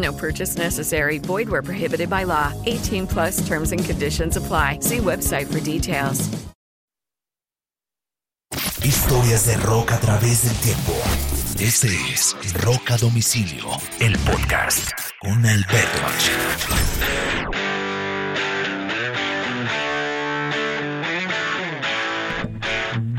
No purchase necessary. Void where prohibited by law. 18 plus terms and conditions apply. See website for details. Historias de rock a través del tiempo. Este es Rock a Domicilio, el podcast con Alberto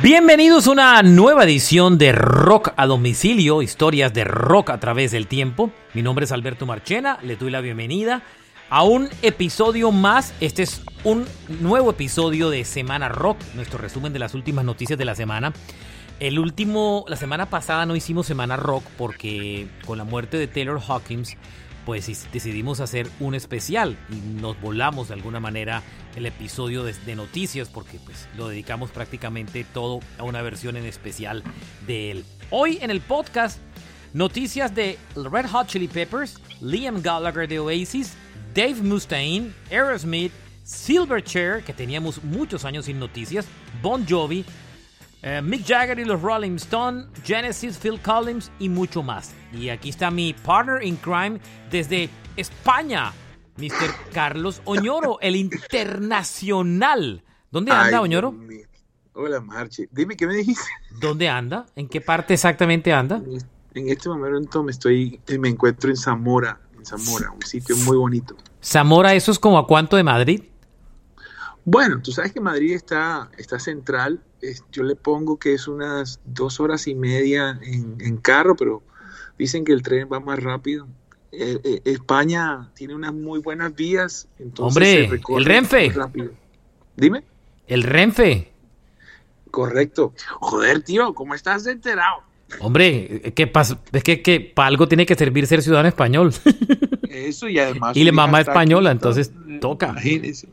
Bienvenidos a una nueva edición de Rock a domicilio, historias de rock a través del tiempo. Mi nombre es Alberto Marchena, le doy la bienvenida a un episodio más. Este es un nuevo episodio de Semana Rock, nuestro resumen de las últimas noticias de la semana. El último, la semana pasada no hicimos Semana Rock porque con la muerte de Taylor Hawkins pues decidimos hacer un especial y nos volamos de alguna manera el episodio de, noticias porque pues lo dedicamos prácticamente todo a una versión en especial de él. Hoy en el podcast noticias de Red Hot Chili Peppers, Liam Gallagher de Oasis, Dave Mustaine, Aerosmith, Silverchair que teníamos muchos años sin noticias, Bon Jovi, eh, Mick Jagger y los Rolling Stones, Genesis, Phil Collins y mucho más. Y aquí está mi partner in crime desde España, Mr. Carlos Oñoro, el internacional. ¿Dónde anda, Ay, Oñoro? Hola, Marche. Dime, ¿qué me dijiste? ¿Dónde anda? ¿En qué parte exactamente anda? En este momento me estoy, me encuentro en Zamora, en Zamora, un sitio muy bonito. Zamora, ¿eso es como a cuánto de Madrid? Bueno, tú sabes que Madrid está, está central. Es- yo le pongo que es unas dos horas y media en, en carro, pero dicen que el tren va más rápido. Eh, eh, España tiene unas muy buenas vías. Entonces Hombre, se recorre el Renfe. rápido. Dime. El Renfe. Correcto. Joder, tío, ¿cómo estás enterado? Hombre, ¿qué pasa? Es que, que para algo tiene que servir ser ciudadano español. Eso y además. Y la mamá española, entonces toca. Imagínese.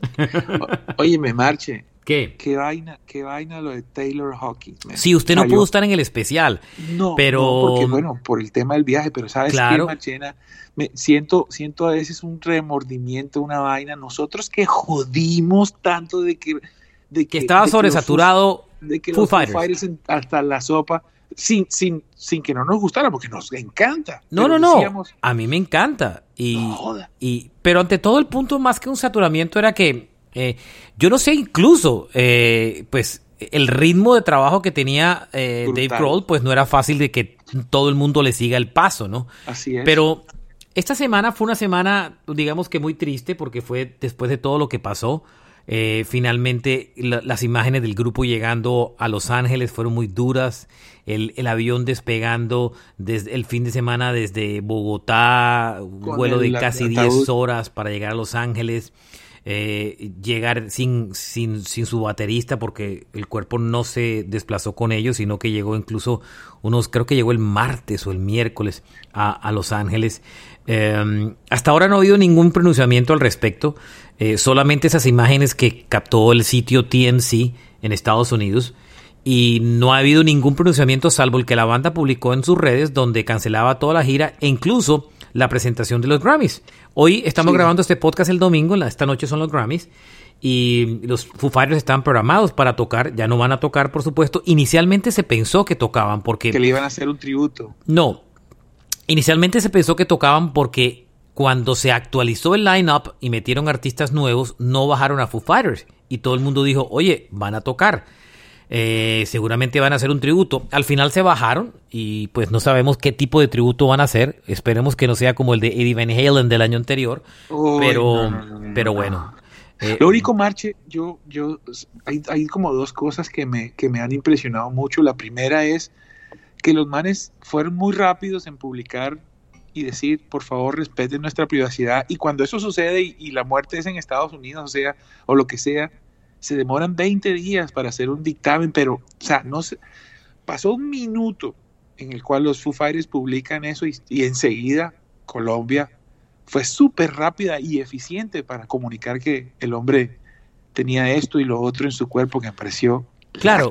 Oye, me marche. ¿Qué? Qué vaina, qué vaina lo de Taylor Hawkins. Sí, usted no Salió- pudo estar en el especial. No, pero- no, porque bueno, por el tema del viaje, pero sabes Claro. qué, Machena, me siento, siento a veces un remordimiento, una vaina. Nosotros que jodimos tanto de que, de Que estaba de los sobresaturado Foo- de que Foo los Fighters. Hasta la sopa, sin, sin, sin que no nos gustara, porque nos encanta. No, no, no. decíamos, A mí me encanta. Y, No joda. y, pero ante todo el punto más que un saturamiento era que eh, yo no sé incluso, eh, pues el ritmo de trabajo que tenía eh, Dave. Grohl, pues no era fácil de que todo el mundo le siga el paso, ¿no? Así es. Pero esta semana fue una semana, digamos que muy triste, porque fue después de todo lo que pasó. eh, finalmente, la- las imágenes del grupo llegando a Los Ángeles fueron muy duras. El, el avión despegando desde el fin de semana desde Bogotá, un vuelo de casi ataúd. 10 horas para llegar a Los Ángeles. Eh, llegar sin, sin, sin su baterista porque el cuerpo no se desplazó con ellos, sino que llegó incluso unos, creo que llegó el martes o el miércoles a, a Los Ángeles. Eh, hasta ahora no ha habido ningún pronunciamiento al respecto, eh, solamente esas imágenes que captó el sitio TMC en Estados Unidos. Y no ha habido ningún pronunciamiento salvo el que la banda publicó en sus redes donde cancelaba toda la gira e incluso la presentación de los Grammys. Hoy estamos Sí. grabando este podcast el domingo, esta noche son los Grammys y los Foo Fighters están programados para tocar, ya no van a tocar por supuesto. Inicialmente se pensó que tocaban porque que le iban a hacer un tributo. no. Inicialmente se pensó que tocaban porque cuando se actualizó el line-up y metieron artistas nuevos, no bajaron a Foo Fighters. Y todo el mundo dijo, oye, van a tocar. Eh, seguramente van a hacer un tributo. Al final se bajaron y pues no sabemos qué tipo de tributo van a hacer. Esperemos que no sea como el de Eddie Van Halen del año anterior. Uy, pero no, no, no, no, pero no. bueno. Eh, Lo único, Marche, yo, yo, hay, hay, como dos cosas que me, que me han impresionado mucho. La primera es que los manes fueron muy rápidos en publicar y decir, por favor, respeten nuestra privacidad. Y cuando eso sucede y, la muerte es en Estados Unidos, o sea, o lo que sea, se demoran 20 días para hacer un dictamen, pero, o sea, no se, pasó un minuto en el cual los Foo Fighters publican eso y, y enseguida Colombia fue súper rápida y eficiente para comunicar que el hombre tenía esto y lo otro en su cuerpo que me pareció Claro,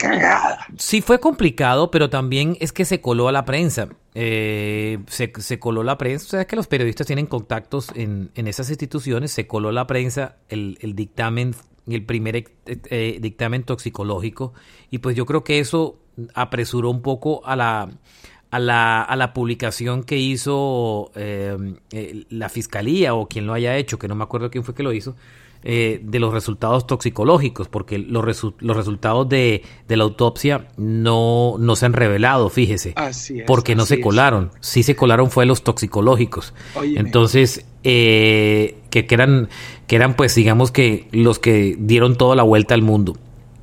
sí fue complicado, pero también es que se coló a la prensa. Eh, se, se, coló la prensa, o sea, que los periodistas tienen contactos en, en esas instituciones, se coló la prensa el, el dictamen, el primer eh, eh, dictamen toxicológico, y pues yo creo que eso apresuró un poco a la, a la, a la publicación que hizo eh, la fiscalía o quien lo haya hecho, que no me acuerdo quién fue que lo hizo, eh, de los resultados toxicológicos, porque los, los resultados de, de, la autopsia no, no se han revelado, fíjese, porque no se colaron. Sí se colaron fue los toxicológicos. Entonces, eh, que, que, eran, que eran, pues, digamos que los que dieron toda la vuelta al mundo.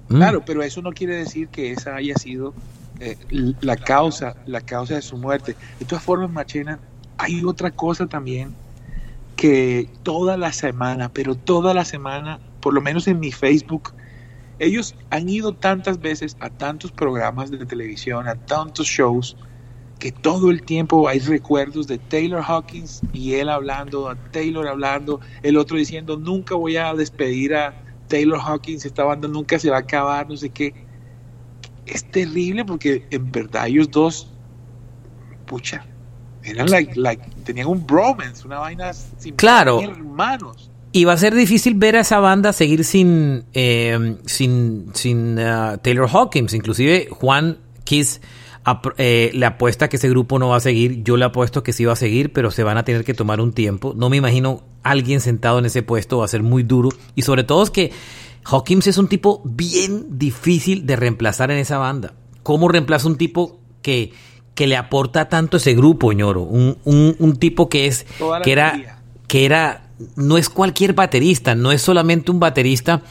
¿Mm? Claro, pero eso no quiere decir que esa haya sido eh, la causa, la causa de su muerte. De todas formas, Machena, hay otra cosa también que toda la semana, pero toda la semana, por lo menos en mi Facebook, ellos han ido tantas veces a tantos programas de televisión, a tantos shows, que todo el tiempo hay recuerdos de Taylor Hawkins y él hablando, a Taylor hablando, el otro diciendo, nunca voy a despedir a Taylor Hawkins, esta banda nunca se va a acabar, no sé qué. Es terrible porque en verdad ellos dos, pucha, eran like, like, tenían un bromance, una vaina sin claro. hermanos. Y va a ser difícil ver a esa banda seguir sin, eh, sin, sin uh, Taylor Hawkins. Inclusive Juan Kiss eh, le apuesta que ese grupo no va a seguir. Yo le apuesto que sí va a seguir, pero se van a tener que tomar un tiempo. No me imagino alguien sentado en ese puesto. Va a ser muy duro. Y sobre todo es que Hawkins es un tipo bien difícil de reemplazar en esa banda. ¿Cómo reemplaza un tipo que que le aporta tanto ese grupo, ñoro. Un, un, un tipo que es, que era, que era, no es cualquier baterista, no es solamente un baterista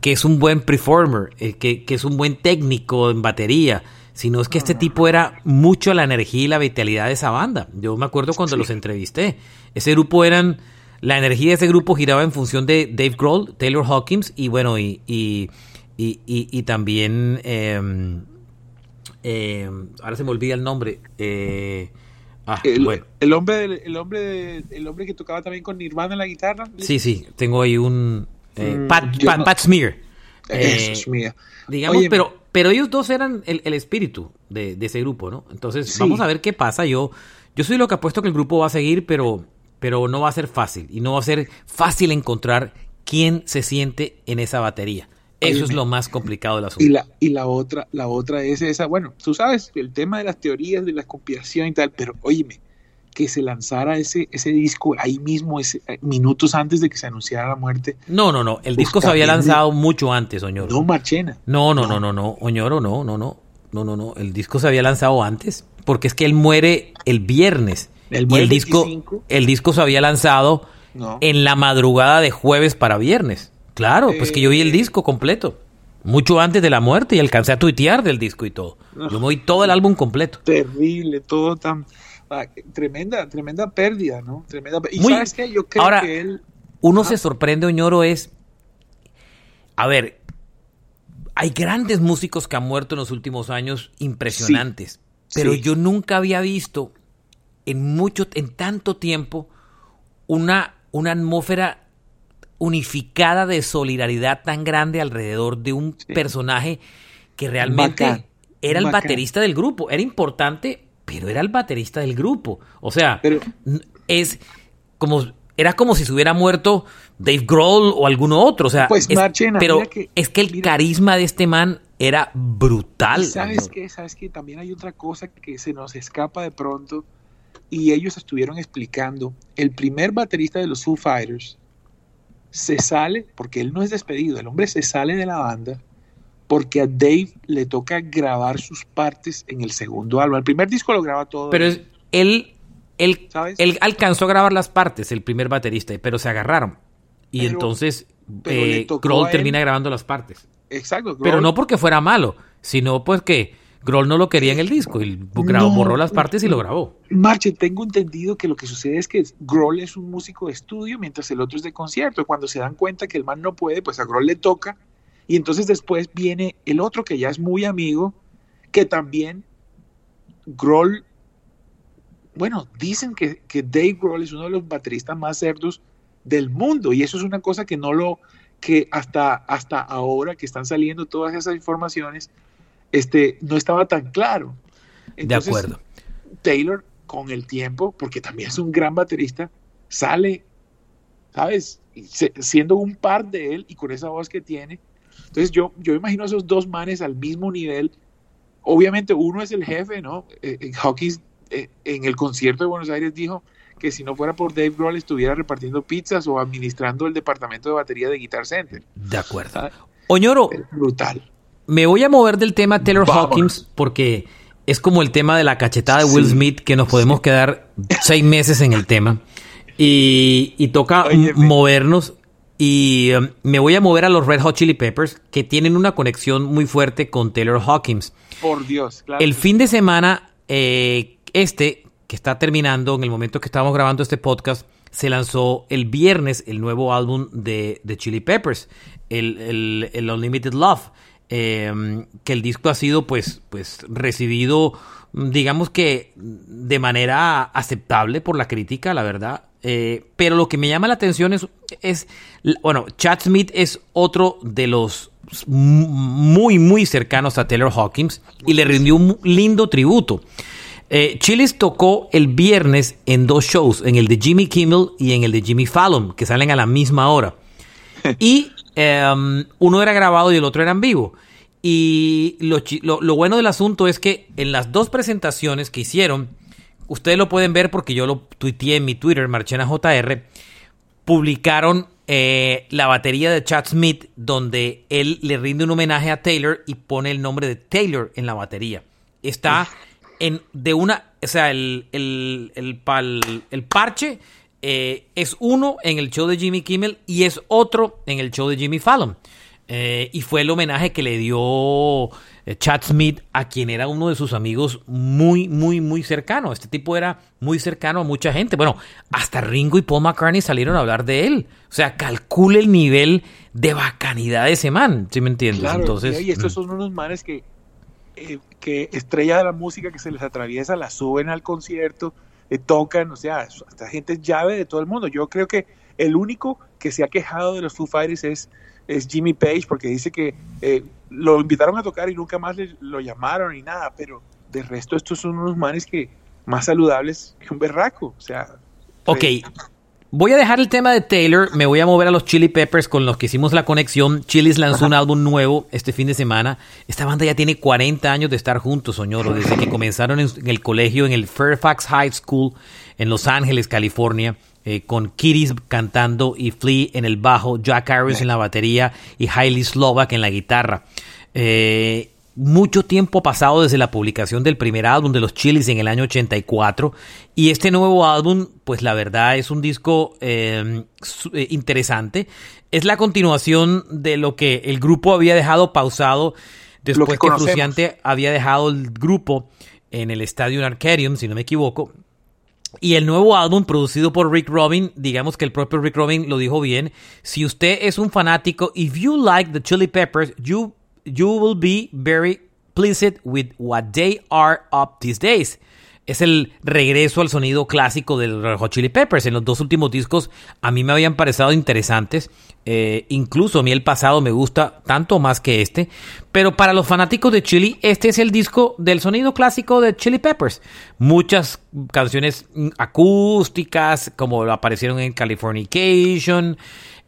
que es un buen performer, eh, que, que, es un buen técnico en batería, sino es que este tipo era mucho la energía y la vitalidad de esa banda. Yo me acuerdo cuando los entrevisté. Ese grupo eran, la energía de ese grupo giraba en función de Dave Grohl, Taylor Hawkins y bueno, y, y, y, y también... Eh, eh, ahora se me olvida el nombre. Eh, ah, el, bueno. el, hombre, el, hombre, el hombre que tocaba también con Nirvana en la guitarra. Sí, sí, tengo ahí un eh, mm, Pat, Pat, Pat, Smear. Eso eh, Digamos, pero, pero ellos dos eran el, el espíritu de, de, ese grupo, ¿no? Entonces, sí. vamos a ver qué pasa. Yo, yo soy lo que apuesto que el grupo va a seguir, pero, pero no va a ser fácil. Y no va a ser fácil encontrar quién se siente en esa batería. Eso es lo más complicado del asunto. Y la, y la otra, la otra es esa, bueno, tú sabes, el tema de las teorías de la conspiración y tal, pero óyeme, que se lanzara ese, ese disco ahí mismo, ese, eh, minutos antes de que se anunciara la muerte. No, no, no, el disco se había lanzado mucho antes, Oñoro. No, Marchena. No, no, no, no, no, Oñoro, no, no, no, no, no, no, el disco se había lanzado antes, porque es que él muere el viernes. El, y el disco, el disco se había lanzado no. en la madrugada de jueves para viernes. Claro, pues que yo vi el disco completo. Mucho antes de la muerte y alcancé a tuitear del disco y todo. Yo me vi todo el álbum completo. Terrible, todo tan... Ah, tremenda, tremenda pérdida, ¿no? Tremenda Y Muy... sabes qué, yo creo Ahora, que él... Uno ah. se sorprende, Oñoro, es... A ver, hay grandes músicos que han muerto en los últimos años impresionantes. Sí, pero sí. yo nunca había visto en mucho, en tanto tiempo, una, una atmósfera unificada de solidaridad tan grande alrededor de un sí. personaje que realmente bacán, era el bacán. baterista del grupo. Era importante, pero era el baterista del grupo. O sea, pero, es como era como si se hubiera muerto Dave Grohl o alguno otro. O sea, pues, es, Marchena, pero que, es que el mira, carisma de este man era brutal. ¿Sabes qué? ¿Sabes qué? También hay otra cosa que se nos escapa de pronto y ellos estuvieron explicando. El primer baterista de los Foo Fighters se sale, porque él no es despedido, el hombre se sale de la banda porque a Dave le toca grabar sus partes en el segundo álbum. El primer disco lo graba todo. Pero es, él, él, él, alcanzó a grabar las partes, el primer baterista, pero se agarraron. Y pero, entonces eh, termina grabando las partes. Exacto. Pero no porque fuera malo, sino pues que Grohl no lo quería en el disco y grabó, borró las partes y lo grabó. Marche, tengo entendido que lo que sucede es que Grohl es un músico de estudio mientras el otro es de concierto. Cuando se dan cuenta que el man no puede, pues a Grohl le toca. Y entonces después viene el otro que ya es muy amigo, que también Grohl, bueno, dicen que, que Dave Grohl es uno de los bateristas más cerdos del mundo y eso es una cosa que no lo, que hasta, hasta ahora que están saliendo todas esas informaciones, este, no estaba tan claro. de acuerdo. Taylor, con el tiempo, porque también es un gran baterista, sale, ¿sabes? siendo un par de él y con esa voz que tiene. Entonces yo, yo imagino a esos dos manes al mismo nivel. Obviamente uno es el jefe, ¿no? Eh, Hawkins eh, en el concierto de Buenos Aires dijo que si no fuera por Dave Grohl estuviera repartiendo pizzas o administrando el departamento de batería de Guitar Center. De acuerdo. Oñoro. brutal. Me voy a mover del tema Taylor Hawkins porque es como el tema de la cachetada de Will Smith que nos podemos quedar seis meses en el tema. Y, toca movernos. Y um, me voy a mover a los Red Hot Chili Peppers que tienen una conexión muy fuerte con Taylor Hawkins. Por Dios, claro. El fin de semana, eh, este, que está terminando en el momento que estamos grabando este podcast, se lanzó el viernes el nuevo álbum de, de Chili Peppers, el, el, Unlimited Love. Em, que el disco ha sido pues, pues recibido, digamos que de manera aceptable por la crítica, la verdad. Eh, pero lo que me llama la atención es, es, bueno, Chad Smith es otro de los muy, muy cercanos a Taylor Hawkins y le rindió un lindo tributo. Eh, Chilis tocó el viernes en dos shows, en el de Jimmy Kimmel y en el de Jimmy Fallon, que salen a la misma hora. Y em, uno era grabado y el otro era en vivo. Y lo, bueno del asunto es que en las dos presentaciones que hicieron, ustedes lo pueden ver porque yo lo tuiteé en mi Twitter, Marchena JR, publicaron eh, la batería de Chad Smith, donde él le rinde un homenaje a Taylor y pone el nombre de Taylor en la batería. Está en, de una, o sea, el, el, el, el parche eh, es uno en el show de Jimmy Kimmel y es otro en el show de Jimmy Fallon. Eh, y fue el homenaje que le dio eh, Chad Smith a quien era uno de sus amigos muy, muy, muy cercano. Este tipo era muy cercano a mucha gente. Bueno, hasta Ringo y Paul McCartney salieron a hablar de él. O sea, calcule el nivel de bacanidad de ese man, ¿sí me entiendes? Entonces, y estos mm. son unos manes que eh, que estrella de la música que se les atraviesa, la suben al concierto, eh, tocan, o sea, esta gente es llave de todo el mundo. Yo creo que el único que se ha quejado de los Foo Fighters es, es Jimmy Page, porque dice que eh, lo invitaron a tocar y nunca más lo llamaron ni nada, pero de resto estos son unos manes que más saludables que un berraco, o sea... Ok, Voy a dejar el tema de Taylor, me voy a mover a los Chili Peppers con los que hicimos la conexión. Chili's lanzó un álbum nuevo este fin de semana. Esta banda ya tiene 40 años de estar juntos, soñoro, desde que comenzaron en, el colegio en el Fairfax High School en Los Ángeles, California. Eh, con Kitties cantando y Flea en el bajo, Jack Harris en la batería y Hailey Slovak en la guitarra. Eh, mucho tiempo pasado desde la publicación del primer álbum de los Chilis en el año 84 y este nuevo álbum pues la verdad es un disco em, eh, interesante. Es la continuación de lo que el grupo había dejado pausado después que, Fruciante había dejado el grupo en el Estadio Arcadium si no me equivoco. Y el nuevo álbum producido por Rick Robin, digamos que el propio Rick Robin lo dijo bien, si usted es un fanático, if you like the Chili Peppers, you you will be very pleased with what they are up these days. Es el regreso al sonido clásico del Red Hot Chili Peppers. En los dos últimos discos a mí me habían parecido interesantes. Eh, incluso a mí el pasado me gusta tanto más que este. Pero para los fanáticos de Chili, este es el disco del sonido clásico de Chili Peppers. Muchas canciones acústicas, como aparecieron en Californication.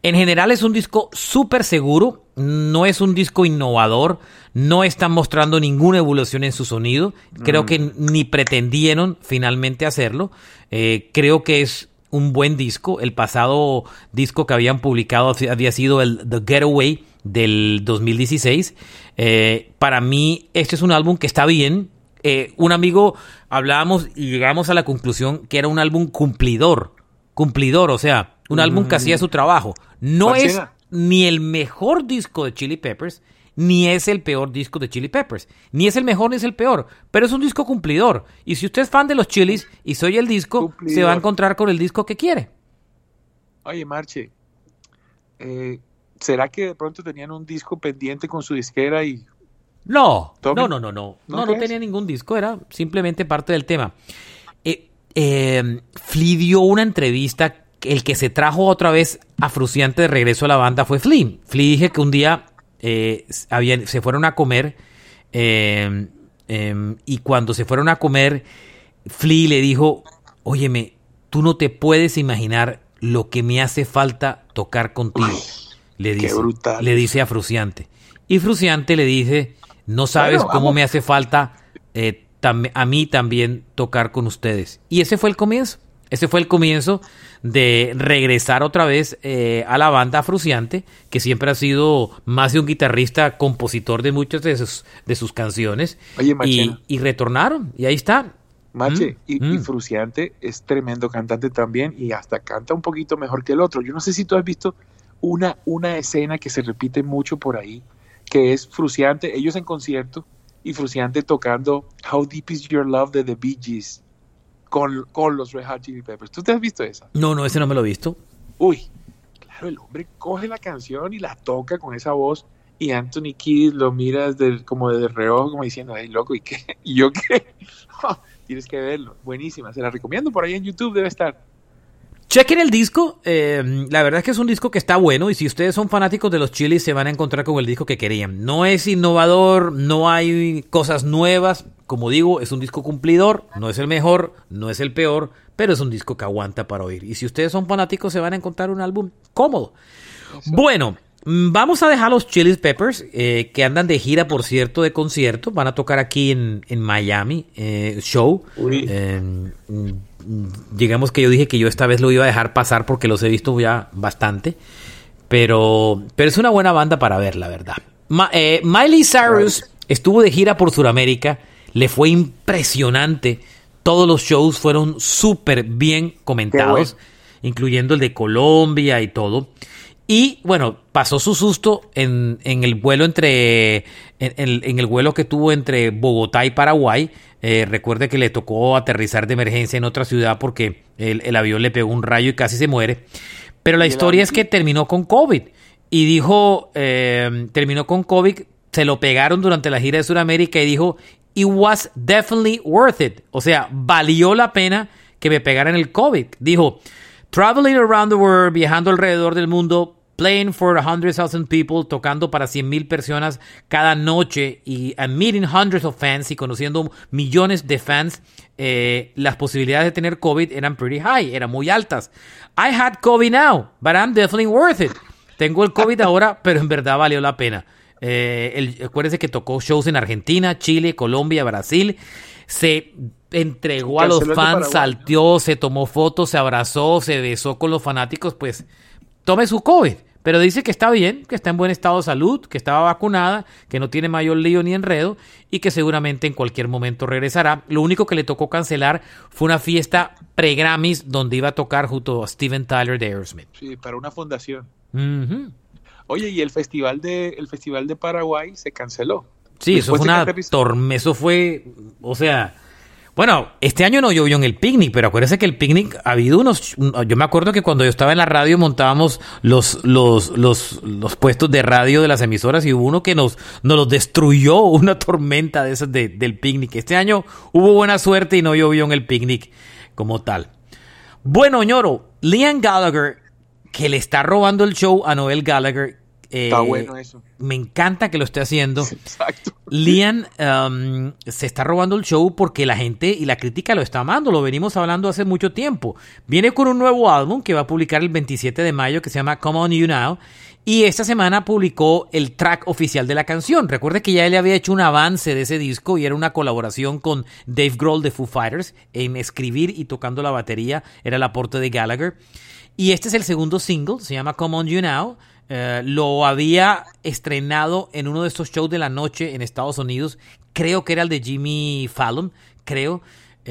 En general es un disco súper seguro, no es un disco innovador, no están mostrando ninguna evolución en su sonido, creo que mm. ni pretendieron finalmente hacerlo, eh, creo que es un buen disco, el pasado disco que habían publicado había sido el The Getaway del 2016, eh, para mí este es un álbum que está bien, eh, un amigo hablábamos y llegamos a la conclusión que era un álbum cumplidor, cumplidor, o sea, un álbum que hacía su trabajo. No es ni el mejor disco de Chili Peppers, ni es el peor disco de Chili Peppers. Ni es el mejor ni es el peor, pero es un disco cumplidor. Y si usted es fan de los Chilis y soy el disco, Cumplidor. se va a encontrar con el disco que quiere. Oye, Marche, eh, ¿será que de pronto tenían un disco pendiente con su disquera y No, Tommy, no, no, no, no. ¿no No, tenía ningún disco, era simplemente parte del tema. Eh, eh, Flea dio una entrevista, el que se trajo otra vez a Fruciante de regreso a la banda fue Flea. Flea dije que un día eh, habían- se fueron a comer eh, eh, y cuando se fueron a comer, Flea le dijo, óyeme, tú no te puedes imaginar lo que me hace falta tocar contigo. Le qué dice, brutal. le dice a Fruciante. Y Fruciante le dice, no sabes Bueno, cómo me hace falta eh, a mí también tocar con ustedes. Y ese fue el comienzo. Ese fue el comienzo de regresar otra vez eh, a la banda Fruciante, que siempre ha sido más de un guitarrista, compositor de muchas de sus, de sus canciones. Oye, y, y retornaron, y ahí está. Mache, Mm, y, y mm. Fruciante es tremendo cantante también y hasta canta un poquito mejor que el otro. Yo no sé si tú has visto una, una escena que se repite mucho por ahí, que es Fruciante, ellos en concierto y Fruciante tocando How Deep Is Your Love de The Bee Gees con, con los Red Hot Chili Peppers. ¿Tú te has visto esa? No, no, ese no me lo he visto. Uy, claro, el hombre coge la canción y la toca con esa voz y Anthony Kidd lo mira desde, como de reojo, como diciendo, ay, loco, ¿y qué? ¿Y yo qué? Tienes que verlo, buenísima, se la recomiendo por ahí en YouTube, debe estar. Chequen el disco, eh, la verdad es que es un disco que está bueno y si ustedes son fanáticos de los chilis se van a encontrar con el disco que querían. No es innovador, no hay cosas nuevas, como digo, es un disco cumplidor, no es el mejor, no es el peor, pero es un disco que aguanta para oír. Y si ustedes son fanáticos se van a encontrar un álbum cómodo. Bueno, mm, vamos a dejar los Chili Peppers, eh, que andan de gira, por cierto, de concierto. Van a tocar aquí en, en Miami, eh, show. Uy. Eh, mm, digamos que yo dije que yo esta vez lo iba a dejar pasar porque los he visto ya bastante. Pero, pero es una buena banda para ver, la verdad. Ma- eh, Miley Cyrus estuvo de gira por Sudamérica. Le fue impresionante. Todos los shows fueron súper bien comentados, incluyendo el de Colombia y todo. Y bueno, pasó su susto en, en el vuelo entre. En, en- en el vuelo que tuvo entre Bogotá y Paraguay. Eh, recuerde que le tocó aterrizar de emergencia en otra ciudad porque el, el avión le pegó un rayo y casi se muere. Pero la ¿Y el historia es que terminó con COVID. Y dijo, eh, terminó con COVID, se lo pegaron durante la gira de Sudamérica y dijo, it was definitely worth it. O sea, valió la pena que me pegaran el COVID. Dijo, traveling around the world, viajando alrededor del mundo, playing for 100,000 people, tocando para 100,000 personas cada noche y and meeting hundreds of fans y conociendo millones de fans, eh, las posibilidades de tener COVID eran pretty high, eran muy altas. I had COVID now, but I'm definitely worth it. Tengo el COVID ahora, pero en verdad valió la pena. Eh, el- acuérdense que tocó shows en Argentina, Chile, Colombia, Brasil. Se entregó a los fans, salteó, se tomó fotos, se abrazó, se besó con los fanáticos. Pues tome su COVID. Pero dice que está bien, que está en buen estado de salud, que estaba vacunada, que no tiene mayor lío ni enredo y que seguramente en cualquier momento regresará. Lo único que le tocó cancelar fue una fiesta pre-Grammys donde iba a tocar junto a Steven Tyler de Aerosmith. Sí, para una fundación. Oye, y el festival de, el festival de Paraguay se canceló. Sí, eso fue una tormenta, eso fue, o sea, bueno, este año no llovió en el picnic, pero acuérdense que el picnic ha habido unos, yo me acuerdo que cuando yo estaba en la radio montábamos los, los, los, los puestos de radio de las emisoras y hubo uno que nos, nos los destruyó, una tormenta de esas de- del picnic. Este año hubo buena suerte y no llovió en el picnic como tal. Bueno, ñoro, Liam Gallagher, que le está robando el show a Noel Gallagher. Eh, Está bueno eso. Me encanta que lo esté haciendo. Exacto. Liam um, se está robando el show porque la gente y la crítica lo está amando. Lo venimos hablando hace mucho tiempo. Viene con un nuevo álbum que va a publicar el 27 de mayo que se llama Come On You Now. Y esta semana publicó el track oficial de la canción. Recuerde que ya él había hecho un avance de ese disco y era una colaboración con Dave Grohl de Foo Fighters en escribir y tocando la batería. Era el aporte de Gallagher. Y este es el segundo single, se llama Come On You Now. Eh, lo había estrenado en uno de estos shows de la noche en Estados Unidos. Creo que era el de Jimmy Fallon, creo.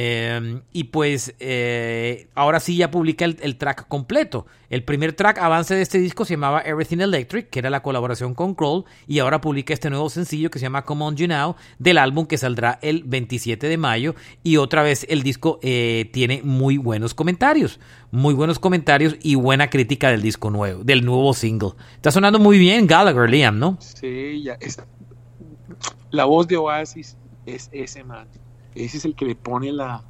Eh, y pues eh, ahora sí ya publica el, el, track completo. El primer track avance de este disco se llamaba Everything Electric, que era la colaboración con Kroll, y ahora publica este nuevo sencillo que se llama Come On You Now, del álbum que saldrá el 27 de mayo. Y otra vez el disco eh, tiene muy buenos comentarios, muy buenos comentarios y buena crítica del disco nuevo, del nuevo single. Está sonando muy bien Gallagher, Liam, ¿no? Sí, ya es, la voz de Oasis es ese man ese es el que le pone la,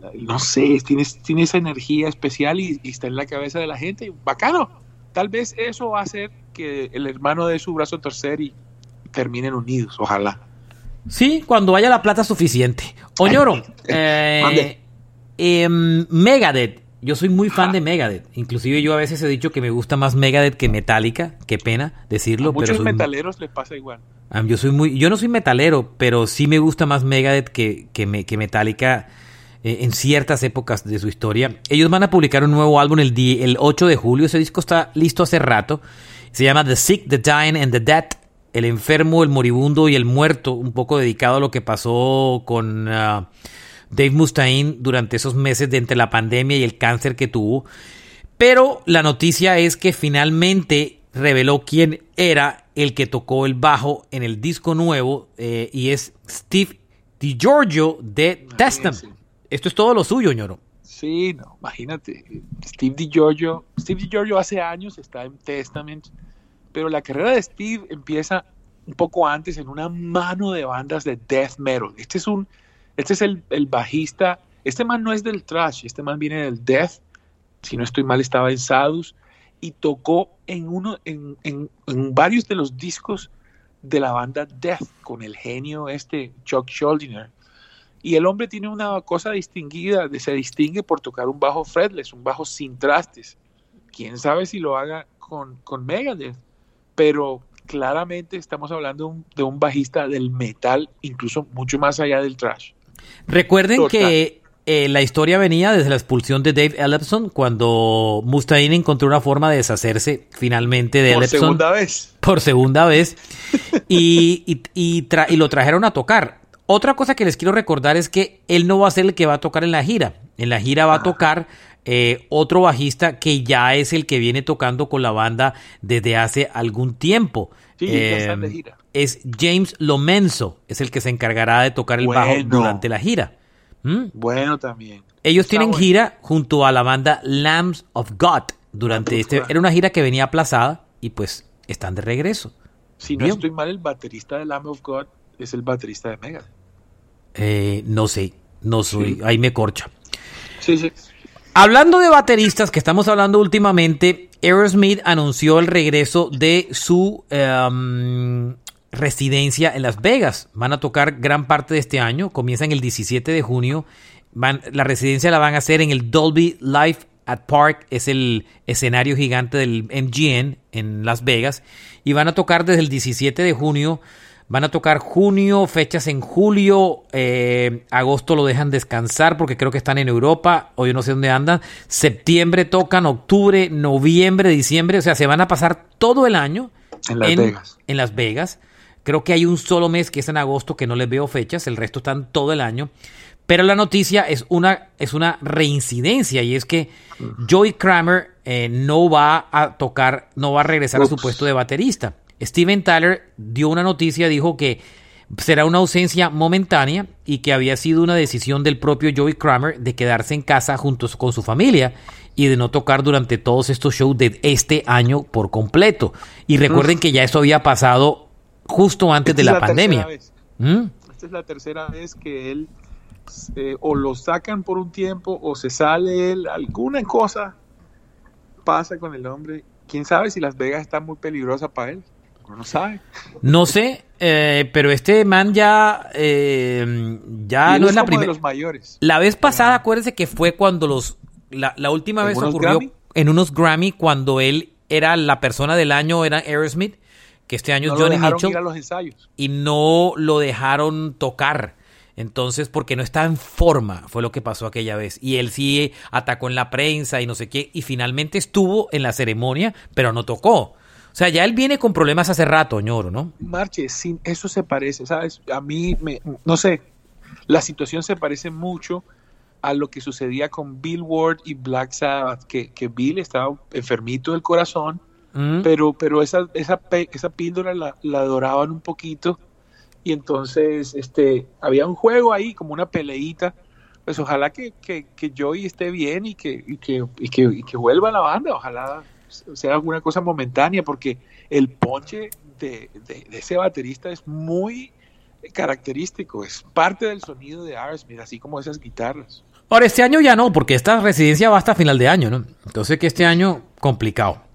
la no sé, tiene, tiene, esa energía especial y, y, está en la cabeza de la gente. Bacano. Tal vez eso va a hacer que el hermano de su brazo torcer y terminen unidos, ojalá. Sí, cuando haya la plata suficiente. Oñoro, eh, eh, Megadeth. Yo soy muy fan de Megadeth. Inclusive yo a veces he dicho que me gusta más Megadeth que Metallica. Qué pena decirlo. A muchos pero soy... metaleros les pasa igual. Yo soy muy, yo no soy metalero, pero sí me gusta más Megadeth que, que, me, que Metallica eh, en ciertas épocas de su historia. Ellos van a publicar un nuevo álbum el, día, el 8 de julio. Ese disco está listo hace rato. Se llama The Sick, The Dying and the Dead. El enfermo, el moribundo y el muerto. Un poco dedicado a lo que pasó con uh, Dave Mustaine durante esos meses de entre la pandemia y el cáncer que tuvo. Pero la noticia es que finalmente reveló quién era el que tocó el bajo en el disco nuevo eh, y es Steve DiGiorgio de Testament. Esto es todo lo suyo, ñoro. Sí, no, imagínate. Steve DiGiorgio, Steve DiGiorgio hace años está en Testament, pero la carrera de Steve empieza un poco antes en una mano de bandas de death metal. Este es un, este es el, el bajista. Este man no es del trash, este man viene del death. Si no estoy mal, estaba en Sadus y tocó en, uno, en, en, en, varios de los discos de la banda Death con el genio este Chuck Schuldiner. Y el hombre tiene una cosa distinguida, se distingue por tocar un bajo fretless, un bajo sin trastes. Quién sabe si lo haga con, con Megadeth, pero claramente estamos hablando de un, de un, bajista del metal, incluso mucho más allá del trash. Recuerden Total. que eh, la historia venía desde la expulsión de Dave Ellefson cuando Mustaine encontró una forma de deshacerse finalmente de por Ellefson. Por segunda vez. Por segunda vez. y, y, y, tra y, lo trajeron a tocar. Otra cosa que les quiero recordar es que él no va a ser el que va a tocar en la gira. En la gira va a tocar eh, otro bajista que ya es el que viene tocando con la banda desde hace algún tiempo. Sí, eh, de gira. Es James Lomenzo, es el que se encargará de tocar el bueno. bajo durante la gira. ¿Mm? Bueno, también. Ellos Está tienen bueno. gira junto a la banda Lambs of God durante este. Era una gira que venía aplazada y pues están de regreso. Si no Bien. estoy mal, el baterista de Lamb of God es el baterista de Megadeth. Eh, no sé, no soy, Sí. ahí me corcha. Sí, sí. Hablando de bateristas que estamos hablando últimamente, Aerosmith anunció el regreso de su em, residencia en Las Vegas. Van a tocar gran parte de este año, comienzan el 17 de junio. Van, la residencia la van a hacer en el Dolby Live at Park, es el escenario gigante del MGM en Las Vegas. Y van a tocar desde el 17 de junio. Van a tocar junio, fechas en julio, eh, agosto lo dejan descansar porque creo que están en Europa, o yo no sé dónde andan. Septiembre tocan, octubre, noviembre, diciembre, o sea, se van a pasar todo el año En Las Vegas. en Las Vegas. Creo que hay un solo mes que es en agosto que no les veo fechas, el resto están todo el año. Pero la noticia es una, es una reincidencia y es que Joey Kramer eh, no va a tocar, no va a regresar a su puesto de baterista. Steven Tyler dio una noticia, dijo que será una ausencia momentánea y que había sido una decisión del propio Joey Kramer de quedarse en casa juntos con su familia y de no tocar durante todos estos shows de este año por completo. Y recuerden que ya eso había pasado justo antes Esta de la, la pandemia. ¿Mm? Esta es la tercera vez que él eh, o lo sacan por un tiempo o se sale él, alguna cosa pasa con el hombre. ¿Quién sabe si Las Vegas está muy peligrosa para él? Uno no sabe. No sé, eh, pero este man ya, eh, ya no es la primera. los mayores. La vez pasada, acuérdense que fue cuando los. La, la última ¿En vez ocurrió Grammy? en unos Grammy cuando él era la persona del año, era Aerosmith, que este año No es Johnny Mitchell, los y no lo dejaron tocar. Entonces, porque no está en forma, fue lo que pasó aquella vez. Y él sí atacó en la prensa y no sé qué, y finalmente estuvo en la ceremonia, pero no tocó. O sea, ya él viene con problemas hace rato, ñoro, ¿no? Marche, sin, eso se parece, ¿sabes? A mí, me, no sé, la situación se parece mucho a lo que sucedía con Bill Ward y Black Sabbath, que, que Bill estaba enfermito del corazón, mm. pero, pero esa, esa, esa píldora la, la adoraban un poquito y entonces este, había un juego ahí, como una peleita. Pues ojalá que, que, que Joey esté bien y que, y que, y que, y que vuelva a la banda, ojalá sea alguna cosa momentánea, porque el ponche de, de, ese baterista es muy característico, es parte del sonido de Aerosmith, así como esas guitarras. Ahora, este año ya no, porque esta residencia va hasta final de año, ¿no? Entonces que este año complicado.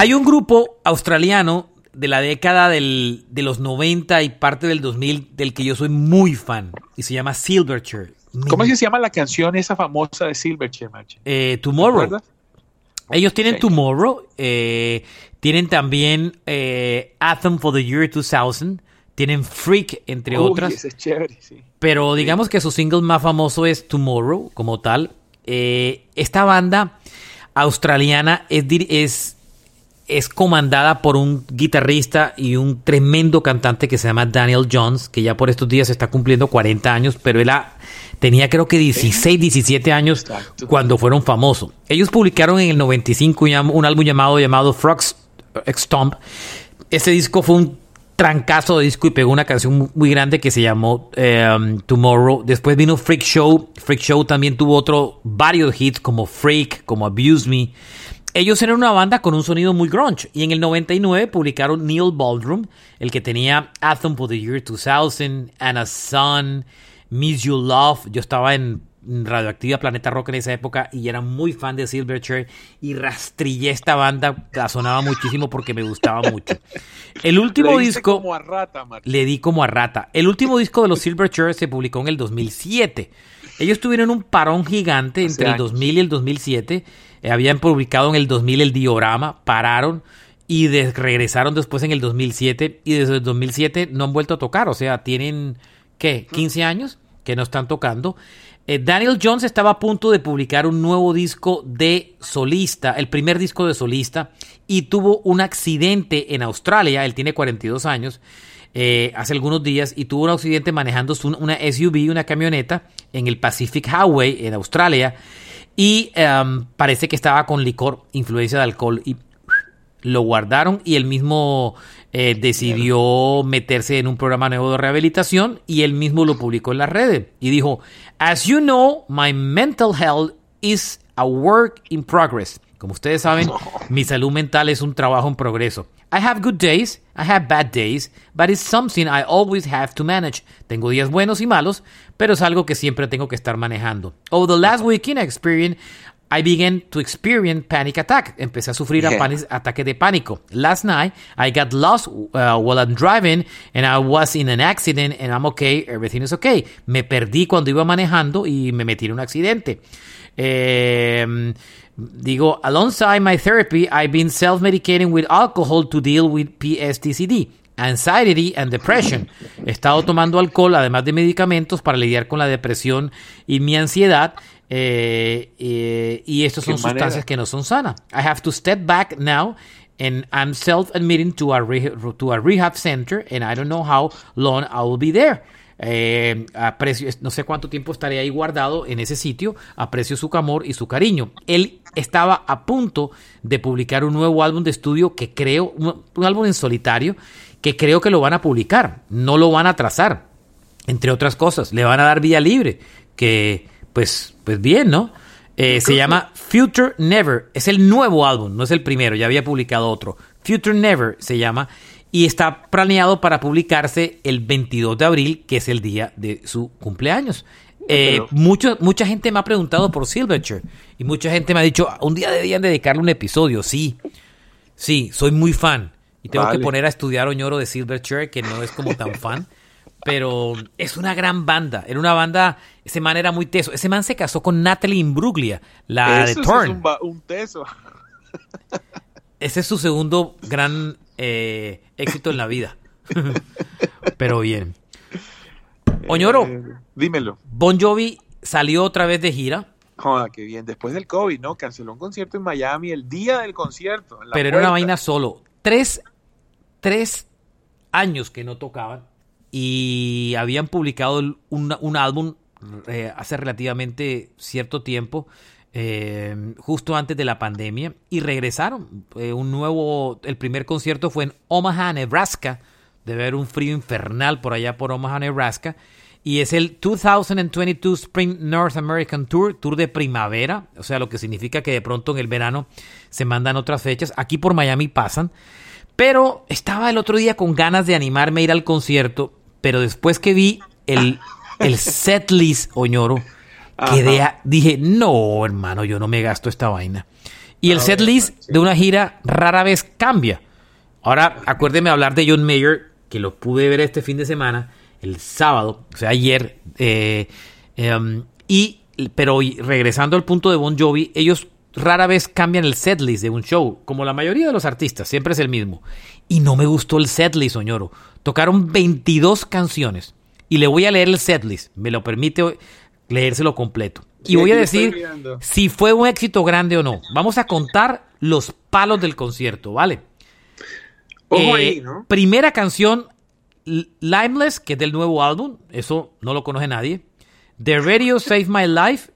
Hay un grupo australiano de la década del, de los 90 y parte del 2000 del que yo soy muy fan y se llama Silverchair. ¿Cómo es que se llama la canción esa famosa de Silverchair, eh, Tomorrow. Ellos tienen Tomorrow, eh, tienen también eh, Anthem for the Year 2000, tienen Freak, entre otras. es chévere, sí. Pero digamos que su single más famoso es Tomorrow, como tal. Eh, esta banda australiana es, es, es comandada por un guitarrista y un tremendo cantante que se llama Daniel Jones, que ya por estos días está cumpliendo 40 años, pero él ha Tenía creo que 16, 17 años cuando fueron famosos. Ellos publicaron en el 95 un álbum llamado, llamado Frogs Stomp. Ese disco fue un trancazo de disco y pegó una canción muy grande que se llamó em, Tomorrow. Después vino Freak Show. Freak Show también tuvo otro, varios hits como Freak, como Abuse Me. Ellos eran una banda con un sonido muy grunge y en el 99 publicaron Neil Baldrum, el que tenía Anthem for the Year 2000, Anna Sun, Miss You Love. Yo estaba en Radioactiva Planeta Rock en esa época y era muy fan de Silverchair y rastrillé esta banda, la sonaba muchísimo porque me gustaba mucho. El último disco como a rata, le di como a rata. El último disco de los Silverchair se publicó en el 2007. Ellos tuvieron un parón gigante entre el 2000 y el 2007. Eh, habían publicado en el 2000 el diorama, pararon y regresaron después en el 2007 y desde el 2007 no han vuelto a tocar, o sea, tienen ¿qué? 15 años que no están tocando. Eh, Daniel Jones estaba a punto de publicar un nuevo disco de solista, el primer disco de solista, y tuvo un accidente en Australia, él tiene 42 años, eh, hace algunos días, y tuvo un accidente manejando una SUV, una camioneta, en el Pacific Highway en Australia, y em, parece que estaba con licor, influencia de alcohol, y lo guardaron y el mismo eh, decidió meterse en un programa nuevo de rehabilitación y él mismo lo publicó en las redes y dijo, As you know, my mental health is a work in progress. Como ustedes saben, mi salud mental es un trabajo en progreso. I have good days, I have bad days, but it's something I always have to manage. Tengo días buenos y malos, pero es algo que siempre tengo que estar manejando. Over the last weekend I experienced I began to experience panic attack. Empecé a sufrir yeah. ataque de pánico. Last night, I got lost uh, while I'm driving and I was in an accident and I'm okay, everything is okay. Me perdí cuando iba manejando y me metí en un accidente. Eh, digo, alongside my therapy, I've been self-medicating with alcohol to deal with PSTCD anxiety and depression. He estado tomando alcohol, además de medicamentos, para lidiar con la depresión y mi ansiedad. Eh, eh, y estas son sustancias que no son sanas. I have to step back now and I'm self-admitting to a, to a rehab center and I don't know how long I will be there. Eh, aprecio, no sé cuánto tiempo estaré ahí guardado en ese sitio, aprecio su amor y su cariño. Él estaba a punto de publicar un nuevo álbum de estudio que creo, un, un álbum en solitario, que creo que lo van a publicar, no lo van a trazar, entre otras cosas, le van a dar vía libre, que pues, pues bien, ¿no? Eh, se llama Future Never. Es el nuevo álbum, no es el primero, ya había publicado otro. Future Never se llama y está planeado para publicarse el 22 de abril, que es el día de su cumpleaños. Eh, mucho, mucha gente me ha preguntado por Silverchair y mucha gente me ha dicho, un día deberían dedicarle un episodio. Sí, sí, soy muy fan y tengo que poner a estudiar Oñoro de Silverchair, que no es como tan fan. pero es una gran banda. Era una banda, ese man era muy teso. Ese man se casó con Natalie Imbruglia, la de Torn. Es un, teso. Ese es su segundo gran eh, éxito en la vida. pero bien. Oñoro. Eh, dímelo. Bon Jovi salió otra vez de gira. Joda, qué bien. Después del COVID, ¿no? Canceló un concierto en Miami el día del concierto. pero era una vaina solo. Tres, tres años que no tocaban y habían publicado un, álbum eh, hace relativamente cierto tiempo, eh, justo antes de la pandemia, y regresaron. Eh, un nuevo, el primer concierto fue en Omaha, Nebraska. Debe haber un frío infernal por allá por Omaha, Nebraska. Y es el 2022 Spring North American Tour, tour de primavera, o sea, lo que significa que de pronto en el verano se mandan otras fechas. Aquí por Miami pasan. Pero estaba el otro día con ganas de animarme a ir al concierto, pero después que vi el, el set list, Oñoro, quedé a- dije, no, hermano, yo no me gasto esta vaina. Y el set list de una gira rara vez cambia. Ahora, acuérdeme hablar de John Mayer, que lo pude ver este fin de semana, el sábado, o sea, ayer. eh, em, y, pero regresando al punto de Bon Jovi, ellos rara vez cambian el setlist de un show, como la mayoría de los artistas, siempre es el mismo. Y no me gustó el setlist, Oñoro. Tocaron 22 canciones. Y le voy a leer el setlist, me lo permite leérselo completo. Y Sí, voy a decir si fue un éxito grande o no. Vamos a contar los palos del concierto, ¿vale? Ojo Eh, ahí, ¿no? Primera canción, Limeless, que es del nuevo álbum. Eso no lo conoce nadie. The Radio Save My Life.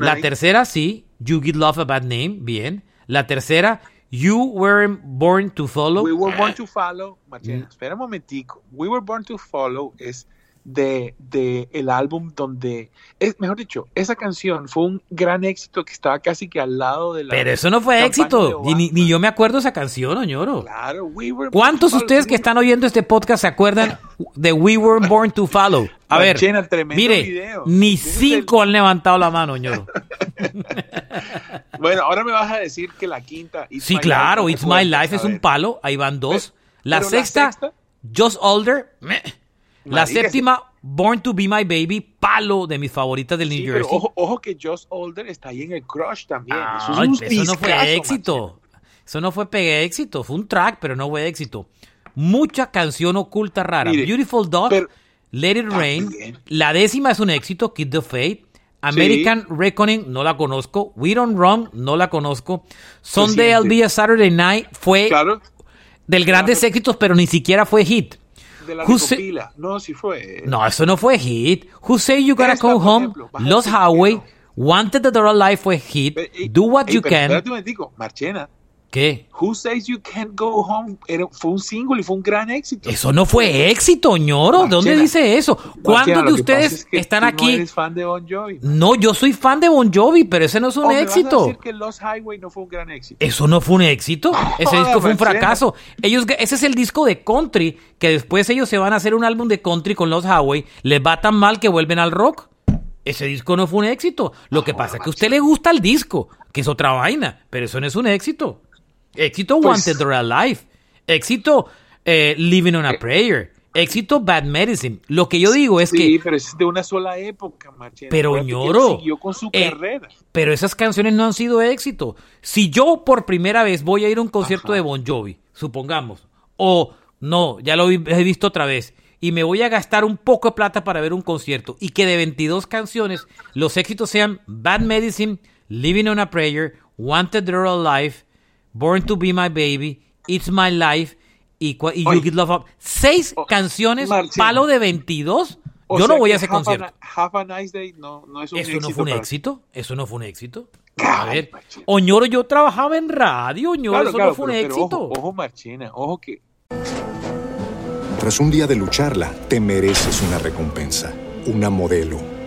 La tercera, sí. You Give Love a Bad Name. Bien. La tercera, You Were Born to Follow. We Were Born to Follow, Marchena, espera un momentico. We Were Born to Follow es de, de el álbum donde, es, mejor dicho, esa canción fue un gran éxito que estaba casi que al lado de la... Pero eso no fue éxito. ni, ni yo me acuerdo esa canción, Oñoro. Claro, We Were Born ¿Cuántos to de ustedes que están oyendo este podcast se acuerdan de We Were Born to Follow? A ver, mire, video. ni cinco han levantado la mano, Ñoro. Bueno, ahora me vas a decir que la quinta... It's Sí, My claro, Life, It's My Life es un palo, ahí van dos. La pero la sexta, sexta- Just Older. meh. La séptima, Born to Be My Baby, palo de mis favoritas del New Sí, pero Jersey. ojo, ojo que Josh Older está ahí en el Crush también. eso, es Ay, un eso no fue éxito. Eso no fue pegue éxito. Fue un track, pero no fue éxito. Mucha canción oculta rara. Mire, Beautiful Dog, pero- Let It Rain. También. La décima es un éxito, Kid the Fate. American Reckoning, no la conozco. We Don't Wrong, no la conozco. Sunday I'll Be a Saturday Night fue Claro, del grandes éxitos, pero ni siquiera fue hit. De la. No, sí fue. No, eso no fue hit. Who Say You Gotta Come Home, ejemplo, que Highway. Wanted the Door Alive fue hit. Do What ey, You pero Can. Espérate un momentico, Marchena. ¿Qué? Who Says You Can't Go Home era- fue un single y fue un gran éxito. Eso no fue éxito, ñoro. ¿De dónde dice eso? ¿Cuántos de ustedes pasa es que están tú aquí? No eres fan de Bon Jovi. No, yo soy fan de Bon Jovi, pero ese no es un ¿O me vas a éxito. decir que Lost Highway no fue un gran éxito? Eso no fue un éxito. Ese disco fue un fracaso. Ellos, ese es el disco de country que después ellos se van a hacer un álbum de country con los Highway. Les va tan mal que vuelven al rock. Ese disco no fue un éxito. Lo que pasa es que a usted le gusta el disco, que es otra vaina, pero eso no es un éxito. Éxito Pues- Wanted or Alive. Éxito eh, Living on a Prayer. Éxito Bad Medicine. Lo que yo digo es sí, que pero es de una sola época, Marchena. Pero, ñoro, Siguió con su eh, carrera. Pero esas canciones no han sido éxito. Si yo por primera vez voy a ir a un concierto de Bon Jovi, supongamos, o no, ya lo he visto otra vez, y me voy a gastar un poco de plata para ver un concierto, y que de 22 canciones los éxitos sean Bad Medicine, Living on a Prayer, Wanted Girl Alive, Born to Be My Baby, It's My Life y, y You. Give Love Up. Seis Oh, canciones, Marcina. palo de 22. O yo sea no voy a ese a concierto. Ni- Have a Nice Day no, no es un ¿Eso éxito. no fue un éxito? ¿Eso no fue un éxito? A ver, Marchena. Oñoro, yo trabajaba en radio, Oñoro, Claro, eso claro, no fue un pero- pero éxito. Ojo, ojo, Marchena, ojo que Tras un día de lucharla, te mereces una recompensa, una modelo,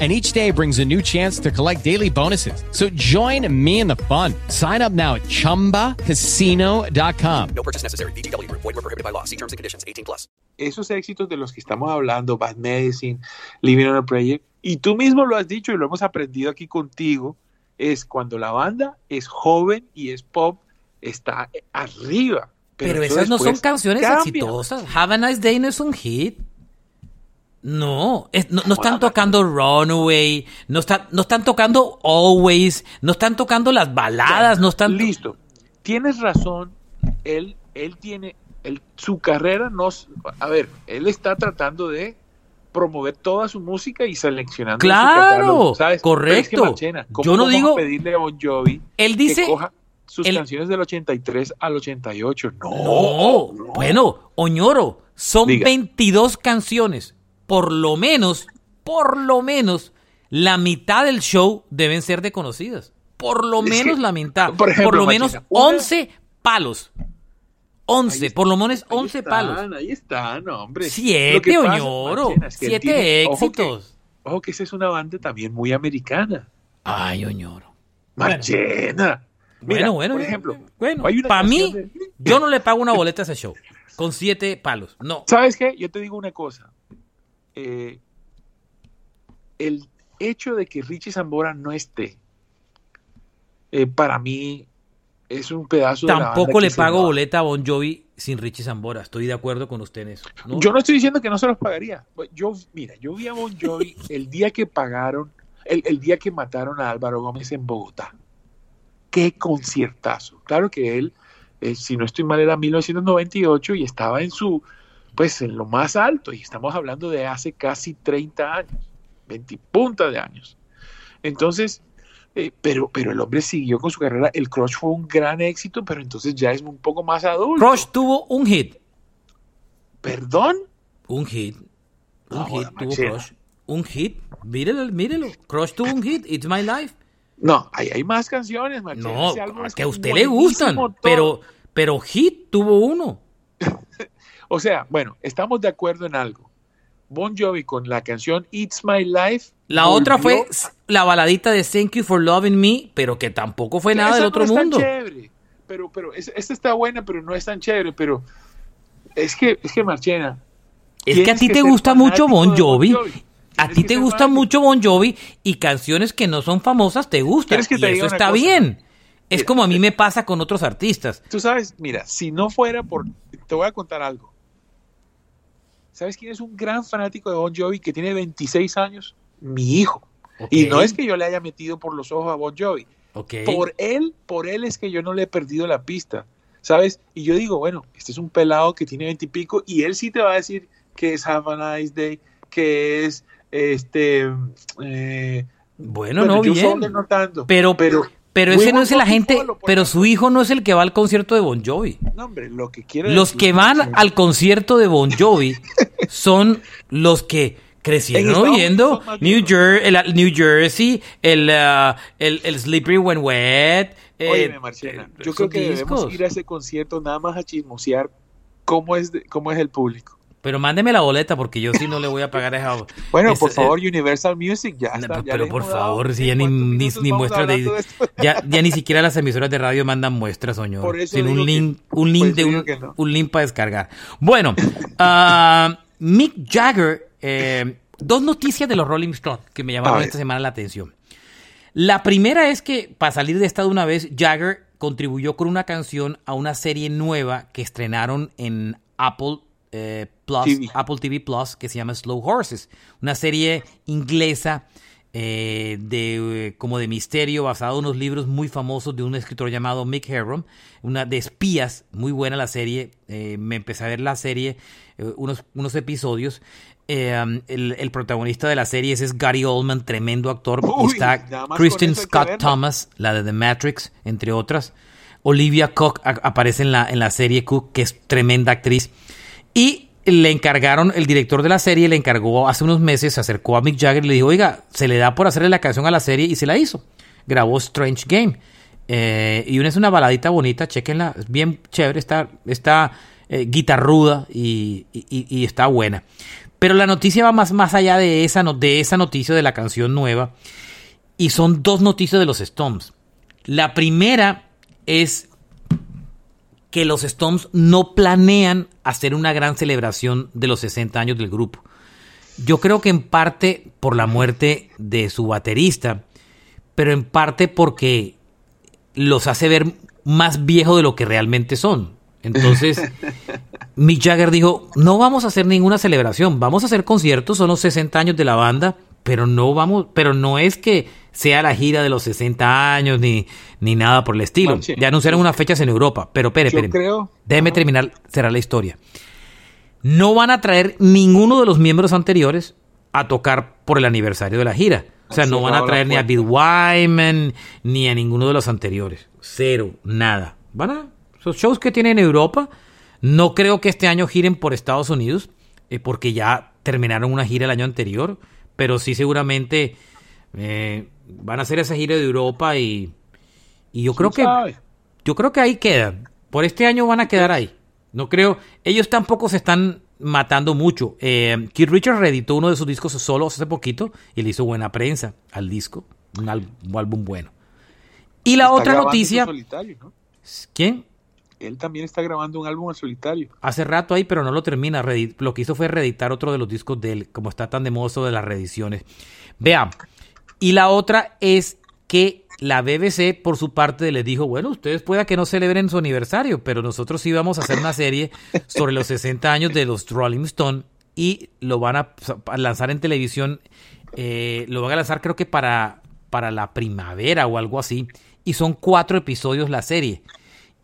and each day brings a new chance to collect daily bonuses. So join me in the fun. Sign up now at ChumbaCasino.com. No purchase necessary. VGW Group. Void were prohibited by law. See terms and conditions. 18 plus. Esos éxitos de los que estamos hablando, Bad Medicine, Living on a Prayer, y tú mismo lo has dicho y lo hemos aprendido aquí contigo, es cuando la banda es joven y es pop, está arriba. Pero, eso esas no son canciones cambia. exitosas. Have a Nice Day no es un hit. No, es- no, no están tocando Runaway, no, está- no están tocando Always, no están tocando las baladas, no están... Listo. Tienes razón. Él, él tiene, él, su carrera no, a ver, él está tratando de promover toda su música y seleccionando. su Claro, catálogo, ¿sabes? Pero es que, correcto. Marchena, ¿cómo Yo no digo- pedirle a Bon Jovi Él dice- que coja sus él- canciones del 83 al 88. No, No, no. bueno, Oñoro, son Diga. 22 canciones. Por lo menos, por lo menos, la mitad del show deben ser desconocidas. Por lo menos la mitad. por ejemplo, lo menos Machina, una- 11 palos. 11, Ahí por lo menos Ahí 11 están, palos. Ahí están, hombre. Lo Siete, que pasa, Oñoro. Marchena, es que ojo que- éxitos. Ojo que esa es una banda también muy americana. Ay, Oñoro. Marchena. Mira, bueno, bueno. por ejemplo, bueno, para mí, de- yo no le pago una boleta a ese show. Con siete palos. No. ¿Sabes qué? Yo te digo una cosa. Eh, el hecho de que Richie Zambora no esté, eh, para mí es un pedazo de la banda Tampoco le pago boleta a Bon Jovi sin Richie Zambora. Estoy de acuerdo con usted en eso. ¿no? Yo no estoy diciendo que no se los pagaría. Yo, mira, yo vi a Bon Jovi el día que pagaron, el, el día que mataron a Álvaro Gómez en Bogotá. Qué conciertazo. Claro que él, eh, si no estoy mal, era 1998 y estaba en su, pues en lo más alto. Y estamos hablando de hace casi 30 años, 20 punta de años. Entonces, eh, pero, pero el hombre siguió con su carrera. El Crush fue un gran éxito, pero entonces ya es un poco más adulto. Rush tuvo un hit. ¿Perdón? Un hit. Un No, hit tuvo. Crush. Un hit. Mírelo, mírelo. Crush tuvo un hit. It's My Life. No, ahí hay más canciones, Machena. No, que a usted le gustan. todo. Pero, pero hit tuvo uno. O sea, bueno, estamos de acuerdo en algo. Bon Jovi con la canción It's My Life. La otra fue la baladita de Thank You for Loving Me, pero que tampoco fue nada del otro mundo. chévere, pero, pero es- esta está buena, pero no es tan chévere. Pero es que, es que Marchena. Es que a ti te gusta mucho Bon Jovi. A ti te gusta fanático. mucho Bon Jovi y canciones que no son famosas te gustan. ¿Quieres que y te eso está cosa? bien. Es Mira, como a mí me pasa con otros artistas. Tú sabes, mira, si no fuera por. Te voy a contar algo. ¿Sabes quién es un gran fanático de Bon Jovi que tiene 26 años? Mi hijo. Y no es que yo le haya metido por los ojos a Bon Jovi. Por él, por él es que yo no le he perdido la pista. ¿Sabes? Y yo digo, bueno, este es un pelado que tiene 20 y pico y él sí te va a decir que es Have a Nice Day, que es este. eh, Bueno, no, yo bien. solo no tanto. Pero, pero, pero ese no es la gente, pero su hijo no es el que va al concierto de Bon Jovi. No, hombre, lo que Los que van al concierto de Bon Jovi son los que crecieron oyendo New. Jer- el, New Jersey, el, ah, el, el Slippery When Wet. eh, Óyeme, Marcela, yo esos creo que debemos ir a ese concierto nada más a chismosear cómo es, de- cómo es el público. Pero mándeme la boleta porque yo sí no le voy a pagar a esa. Bueno, esa- por favor, Universal Music, ya No, está. ya pero por dado favor, si ya ni, ni, muestras de, ya, ya ni siquiera las emisoras de radio mandan muestras, señor. Por eso Sin un que- link, un link pues de digo un, no. un link para descargar. Bueno, ah, Mick Jagger, eh, dos noticias de los Rolling Stones que me llamaron esta semana la atención. La primera es que, para salir de esta de una vez, Jagger contribuyó con una canción a una serie nueva que estrenaron en Apple eh, Plus, TV. Apple TV Plus, que se llama Slow Horses, una serie inglesa eh, de eh, como de misterio basado en unos libros muy famosos de un escritor llamado Mick Herron, una de espías, muy buena la serie. eh, me empecé a ver la serie, eh, unos, unos episodios. Um, el, el protagonista de la serie es, es Gary Oldman, tremendo actor. Uy, está Kristen Scott. Thomas, la de The Matrix, entre otras. Olivia Cook aparece en la, en la serie Cook, que es tremenda actriz. Y le encargaron, el director de la serie le encargó hace unos meses, se acercó a Mick Jagger y le dijo, oiga, se le da por hacerle la canción a la serie y se la hizo. Grabó Strange Game. Eh, y una es una baladita bonita, chequenla, es bien chévere, está, está eh, guitarruda y, y- y está buena. Pero la noticia va más, más allá de esa, de esa noticia de la canción nueva. Y son dos noticias de los Stones. La primera es que los Stones no planean hacer una gran celebración de los 60 años del grupo. Yo creo que en parte por la muerte de su baterista, pero en parte porque los hace ver más viejos de lo que realmente son. Entonces, Mick Jagger dijo, no vamos a hacer ninguna celebración, vamos a hacer conciertos, son los 60 años de la banda, pero no vamos, pero no es que sea la gira de los 60 años ni, ni nada por el estilo. Ya anunciaron unas fechas en Europa, pero espere, espere. creo- Déjeme terminar, cerrar la historia. No van a traer ninguno de los miembros anteriores a tocar por el aniversario de la gira. O sea, no van a traer ni a Bill Wyman ni a ninguno de los anteriores. Cero, nada. Van a esos shows que tienen en Europa. No creo que este año giren por Estados Unidos, eh, porque ya terminaron una gira el año anterior. Pero sí, seguramente eh, van a hacer esa gira de Europa y, y yo creo que sabe? yo creo que ahí quedan. Por este año van a quedar ahí. No creo. Ellos tampoco se están matando mucho. Eh, Keith Richards reeditó uno de sus discos solos hace poquito y le hizo buena prensa al disco. Un, álbum bueno. Y la Está otra noticia. ¿no? ¿Quién? Él también está grabando un álbum en solitario. Hace rato ahí, pero no lo termina. Lo que hizo fue reeditar otro de los discos de él, como está tan de eso de las reediciones. Vean. Y la otra es que la BBC, por su parte, les dijo, bueno, ustedes pueda que no celebren su aniversario, pero nosotros sí vamos a hacer una serie sobre los 60 años de los Rolling Stone y lo van a, a lanzar en televisión. eh, lo van a lanzar creo que para, para la primavera o algo así. Y son cuatro episodios la serie.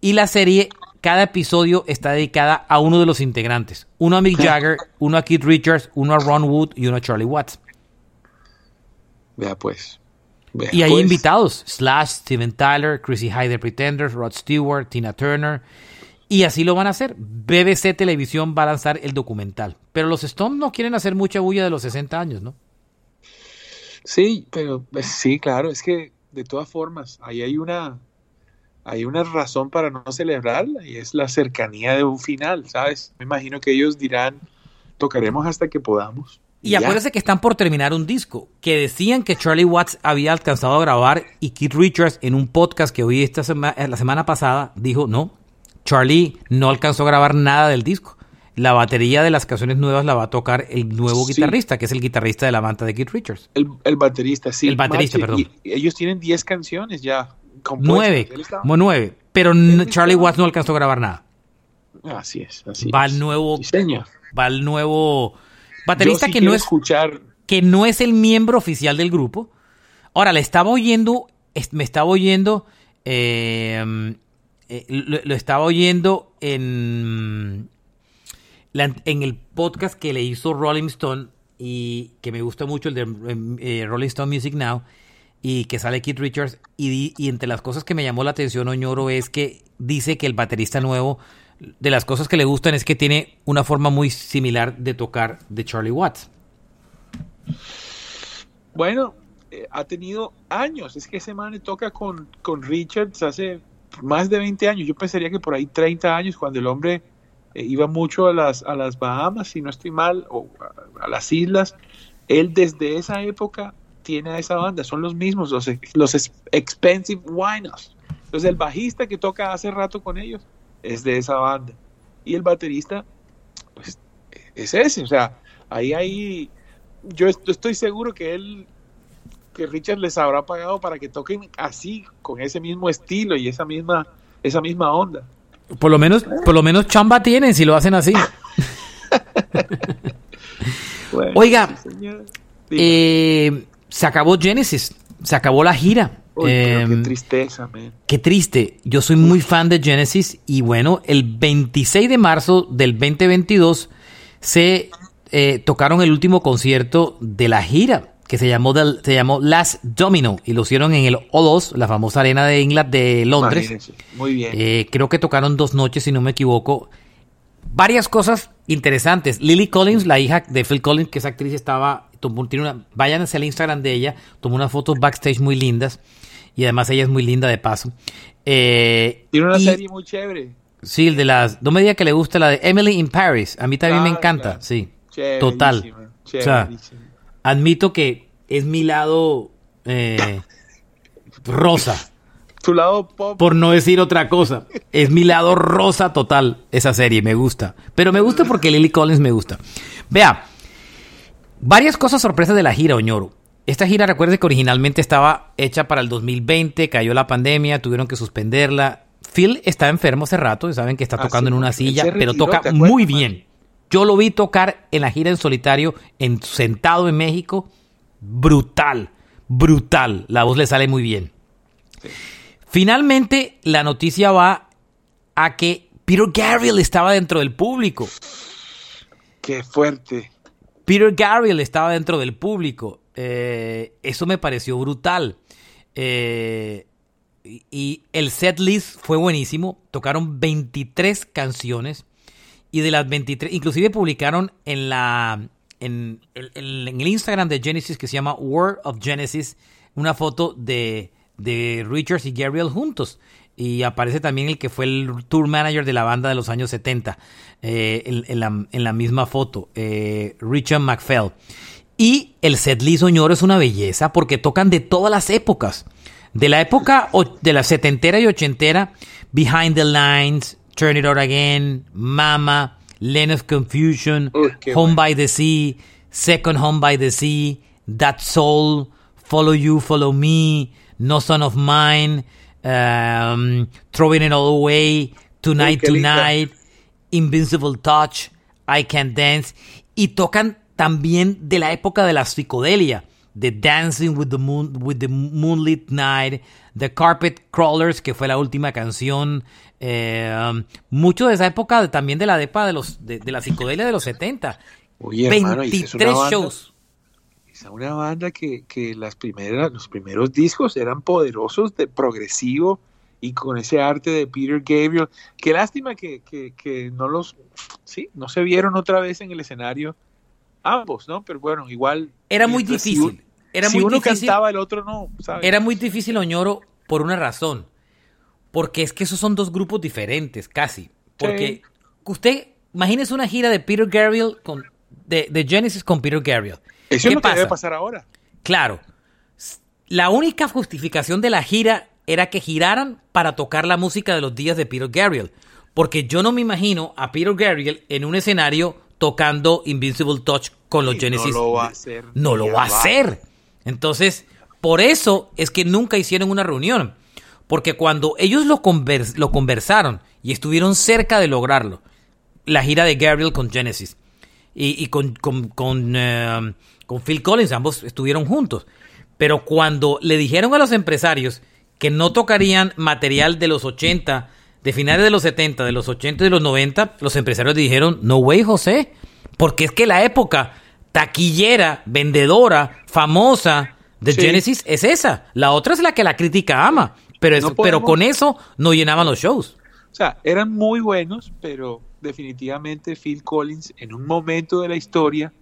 Y la serie, cada episodio está dedicada a uno de los integrantes. Uno a Mick Jagger, uno a Keith Richards, uno a Ron Wood y uno a Charlie Watts. Vea pues. Vea, Y hay pues. invitados. Slash, Steven Tyler, Chrissy Hyde Pretenders, Rod Stewart, Tina Turner. Y así lo van a hacer. BBC Televisión va a lanzar el documental. Pero los Stones no quieren hacer mucha bulla de los 60 años, ¿no? Sí, pero pues, sí, claro, es que de todas formas, ahí hay una, hay una razón para no celebrarla y es la cercanía de un final, ¿sabes? Me imagino que ellos dirán, tocaremos hasta que podamos. Y ya. acuérdense que están por terminar un disco, que decían que Charlie Watts había alcanzado a grabar y Keith Richards en un podcast que oí esta sema- eh, la semana pasada dijo, no, Charlie no alcanzó a grabar nada del disco. La batería de las canciones nuevas la va a tocar el nuevo Sí. guitarrista, que es el guitarrista de la banda de Keith Richards. El, el baterista, sí. El baterista, perdón. y ellos tienen 10 canciones ya. Nueve, como nueve, pero Charlie Watts no alcanzó a grabar nada. Así es, así Va el nuevo, va el baterista sí que no es escuchar que no es el miembro oficial del grupo. Ahora, le estaba oyendo, me estaba oyendo, eh, eh, lo, lo estaba oyendo en, la- en el podcast que le hizo Rolling Stone y que me gusta mucho, el de eh, Rolling Stone Music Now, y que sale Keith Richards. Y, entre las cosas que me llamó la atención, Oñoro, es que dice que el baterista nuevo, de las cosas que le gustan es que tiene una forma muy similar de tocar de Charlie Watts. Bueno, eh, ha tenido años. Es que ese man toca con, con Richards hace más de 20 años. Yo pensaría que por ahí 30 años, cuando el hombre eh, iba mucho a las, a las Bahamas, si no estoy mal, o a las islas. Él desde esa época tiene a esa banda. Son los mismos, los, los Expensive Winos. Entonces el bajista que toca hace rato con ellos es de esa banda. Y el baterista, pues, es ese. O sea, ahí hay yo est- estoy seguro que él, que Richard les habrá pagado para que toquen así, con ese mismo estilo y esa misma, esa misma onda. Por lo menos, por lo menos chamba tienen si lo hacen así. Bueno, Oiga, sí. Eh, se acabó Genesis, se acabó la gira. Uy, Eh, qué tristeza, man. Qué triste. Yo soy muy fan de Genesis y bueno, el 26 de marzo del 2022 se eh, tocaron el último concierto de la gira que se llamó, del- se llamó Last Domino y lo hicieron en el O2, la famosa arena de Inglaterra de Londres. Imagínense. Muy bien. Eh, creo que tocaron dos noches, si no me equivoco. Varias cosas interesantes. Lily Collins, la hija de Phil Collins, que es actriz, estaba. Tomó, tiene una, vayan hacia el Instagram de ella. Tomó unas fotos backstage muy lindas. Y además ella es muy linda de paso. Eh, Tiene una y- serie muy chévere. Sí, el de las. No me diga que le gusta la de Emily in Paris. A mí también me Ah, encanta, claro. sí. Total. Chéverísimo, O sea, admito que es mi lado eh, rosa, Tu lado pop. por no decir otra cosa. Es mi lado rosa total esa serie, me gusta. Pero me gusta porque Lily Collins me gusta. Vea, varias cosas sorpresas de la gira, Oñoro. Esta gira, recuerde que originalmente estaba hecha para el 2020, cayó la pandemia, tuvieron que suspenderla. Phil está enfermo hace rato, saben que está Ah, tocando sí, en una silla, pero toca ¿te acuerdas, muy bien. Yo lo vi tocar en la gira en solitario, en, sentado en México. Brutal, brutal. La voz le sale muy bien. Finalmente, la noticia va a que Peter Gabriel estaba dentro del público. Qué fuerte. Peter Gabriel estaba dentro del público. Eh, eso me pareció brutal. Eh, y- el set list fue buenísimo. Tocaron 23 canciones. Y de las 23, inclusive publicaron en la en el Instagram de Genesis que se llama World of Genesis una foto de, de Richards y Gabriel juntos. Y aparece también el que fue el tour manager de la banda de los años 70 eh, en, en la, en la misma foto, eh, Richard McPhail. Y el setlist Oñoro es una belleza porque tocan de todas las épocas. De la época de la setentera y ochentera, Behind the Lines, Turn It On Again, Mama, Land of Confusion, Uy, Home bueno. by the Sea, Second Home by the Sea, That Soul, Follow You, Follow Me, No Son of Mine, um, Throwing It All Away, Tonight. Tonight, Invincible Touch, I Can Dance, y tocan también de la época de la psicodelia, de Dancing with the, Moon, with the Moonlit Night, The Carpet Crawlers, que fue la última canción, eh, mucho de esa época también de la época de, los, de, de la psicodelia de los 70. Oye, hermano, y es una 23 banda- shows. Esa una banda que, que las primeras, los primeros discos eran poderosos, de progresivo y con ese arte de Peter Gabriel. Qué lástima que, que, que no los, sí, no se vieron otra vez en el escenario ambos, ¿no? Pero bueno, igual. Era muy si difícil. un- Era si muy uno difícil. cantaba, el otro no, ¿sabes? Era muy difícil Oñoro por una razón. Porque es que esos son dos grupos diferentes, casi. Porque usted, imagínese una gira de Peter Gabriel con, de, de Genesis con Peter Gabriel. Eso ¿Qué es lo que debe pasar ahora. Claro. La única justificación de la gira era que giraran para tocar la música de los días de Peter Gabriel. Porque yo no me imagino a Peter Gabriel en un escenario tocando Invincible Touch con los Y no Genesis. lo va a hacer, No lo va a hacer. Entonces, por eso es que nunca hicieron una reunión. Porque cuando ellos lo, convers- lo conversaron y estuvieron cerca de lograrlo, la gira de Gabriel con Genesis y, y con, con, con, eh, con Phil Collins, ambos estuvieron juntos. Pero cuando le dijeron a los empresarios que no tocarían material de los 80, de finales de los 70, de los 80 y de los 90, los empresarios dijeron, no way, José, porque es que la época taquillera, vendedora, famosa de Sí. Genesis es esa. La otra es la que la crítica ama. Pero, es- No pero con eso no llenaban los shows. O sea, eran muy buenos, pero definitivamente Phil Collins en un momento de la historia,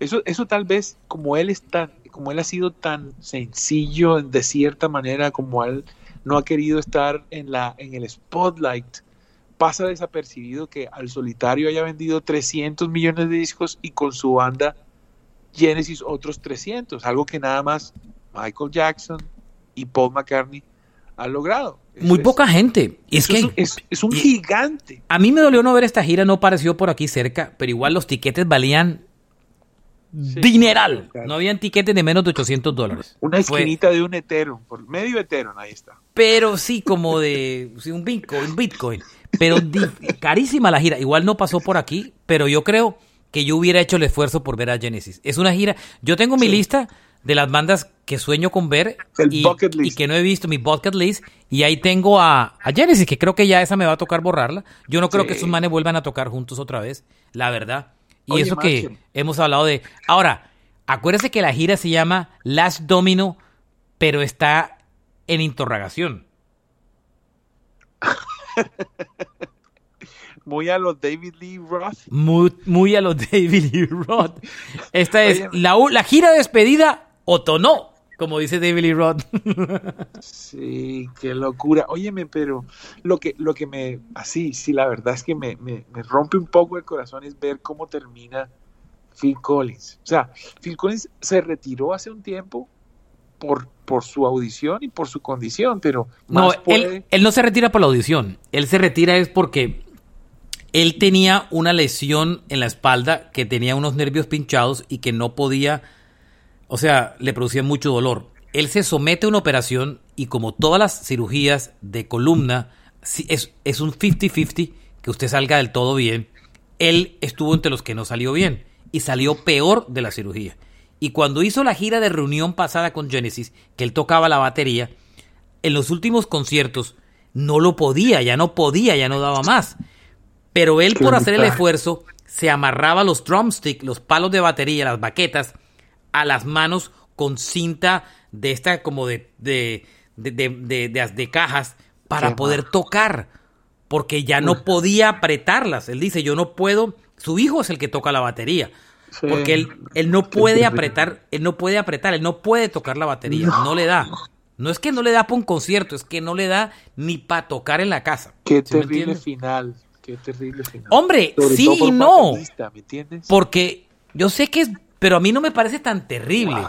eso, eso tal vez como él es tan, como él ha sido tan sencillo de cierta manera, como él no ha querido estar en la, en el spotlight, pasa desapercibido que al solitario haya vendido 300 millones de discos y con su banda Genesis otros 300, algo que nada más Michael Jackson y Paul McCartney han logrado. Muy Es- poca gente. Es que es, un- es- es un y- gigante. A mí me dolió no ver esta gira, no pareció por aquí cerca, pero igual los tiquetes valían dineral. claro. No habían tiquetes de menos de 800 dólares. Una Fue- esquinita de un Ethereum, por medio Ethereum, ahí está. pero sí, como de sí, un Bitcoin, un Bitcoin. Pero di- carísima la gira. Igual no pasó por aquí, pero yo creo que yo hubiera hecho el esfuerzo por ver a Genesis. Es una gira. Yo tengo mi lista de las bandas que sueño con ver y, que no he visto, mi bucket list. Y ahí tengo a, a Genesis, que creo que ya esa me va a tocar borrarla. Yo no creo Sí. que esos manes vuelvan a tocar juntos otra vez, la verdad. Y Oye, eso que hemos hablado de... Ahora, acuérdese que la gira se llama Last Domino, pero está en interrogación. Muy a los David Lee Roth. Muy, muy a los David Lee Roth. Esta es Oye, la, la gira de despedida o no, como dice David Lee Roth. Sí, qué locura. Óyeme, pero lo que, lo que me, así, sí, la verdad es que me, me, me rompe un poco el corazón es ver cómo termina Phil Collins. O sea, Phil Collins se retiró hace un tiempo por, por su audición y por su condición, pero No, puede- él, él no se retira por la audición. Él se retira es porque él tenía una lesión en la espalda que tenía unos nervios pinchados y que no podía, o sea, le producía mucho dolor. Él se somete a una operación y como todas las cirugías de columna, es, es un 50-50 que usted salga del todo bien. Él estuvo entre los que no salió bien y salió peor de la cirugía. Y cuando hizo la gira de reunión pasada con Genesis, que él tocaba la batería, en los últimos conciertos no lo podía, ya no podía, ya no daba más. Pero él, por hacer el esfuerzo, se amarraba los drumsticks, los palos de batería, las baquetas, a las manos con cinta de esta como de, de, de, de, de- de- de cajas para poder tocar. Porque ya no podía apretarlas. Él dice, yo no puedo. Su hijo es el que toca la batería. Sí. Porque él, él no puede apretar, él no puede apretar, él no puede tocar la batería, no, le da. No es que no le da para un concierto, es que no le da ni para tocar en la casa. Qué ¿Sí me terrible final. Qué terrible final. Hombre, Sobre sí y no. baterista, ¿Me entiendes? Porque yo sé que es, pero a mí no me parece tan terrible.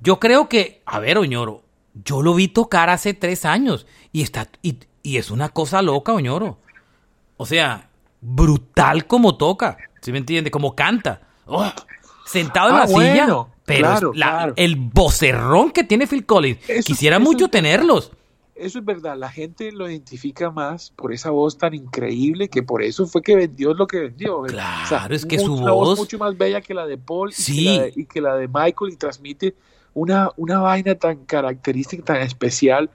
Yo creo que, a ver, Oñoro, yo lo vi tocar hace tres años y está, y, y es una cosa loca, Oñoro. O sea, brutal como toca, ¿sí me entiende? Como canta. ¡Oh! sentado en Ah, la silla, pero claro, la- claro. el vocerrón que tiene Phil Collins, Eso- quisiera eso- mucho tenerlos. Eso es verdad, la gente lo identifica más por esa voz tan increíble que por eso fue que vendió lo que vendió. Claro, es que su una voz- mucho más bella que la de Paul y, Sí. que la de, y que la de Michael y transmite una, una vaina tan característica, tan especial,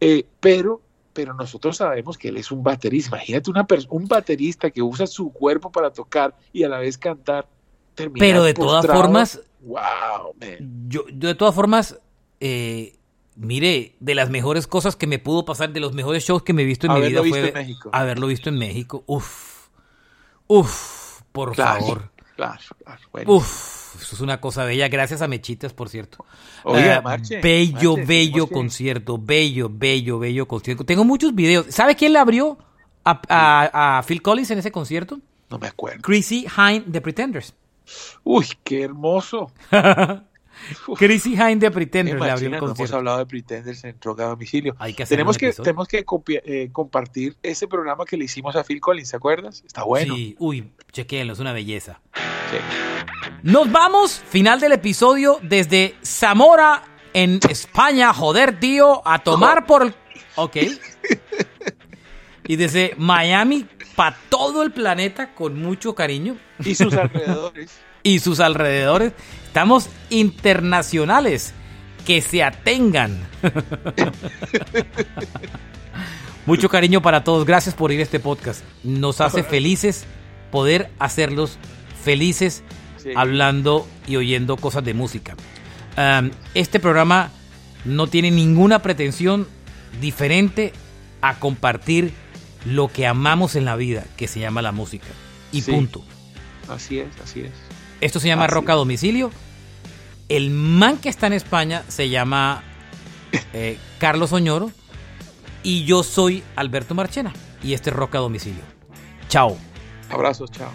eh, pero, pero nosotros sabemos que él es un baterista. Imagínate una un baterista que usa su cuerpo para tocar y a la vez cantar. Pero de todas formas, wow, man. Yo, yo de todas formas, eh, mire, de las mejores cosas que me pudo pasar, de los mejores shows que me he visto en mi vida visto fue en México. haberlo visto en México. Uf, uf, por Claro, favor. claro, claro. Bueno. Uf, eso es una cosa bella. Gracias a Mechitas, por cierto. Oiga, Marche, bello, Marche, bello concierto. Bello, bello, bello concierto. Tengo muchos videos. ¿Sabe quién le abrió a, a- a Phil Collins en ese concierto? No me acuerdo. Chrissy Hine de Pretenders. Uy, qué hermoso. Chrissy Hine de Pretenders le no hemos hablado de Pretenders en Roca a Domicilio. Hay que tenemos que, tenemos que eh, compartir ese programa que le hicimos a Phil Collins, ¿te acuerdas? Está bueno. Sí, uy, chequéenlo, es una belleza. Sí. Nos vamos, final del episodio, desde Zamora, en España, joder, tío, a tomar por... Ok. Y desde Miami, para todo el planeta, con mucho cariño. Y sus alrededores. Y sus alrededores. Estamos internacionales. Que se atengan. Mucho cariño para todos. Gracias por ir a este podcast. Nos hace felices poder hacerlos felices Sí. hablando y oyendo cosas de música. Um, este programa no tiene ninguna pretensión diferente a compartir lo que amamos en la vida, que se llama la música. Y Sí. punto. Así es, así es. Esto se llama Así Rock a Domicilio. El man que está en España se llama eh, Carlos Oñoro. Y yo soy Alberto Marchena. Y este es Rock a Domicilio. Chao. Abrazos, chao.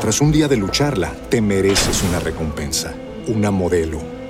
Tras un día de lucharla, te mereces una recompensa, una modelo,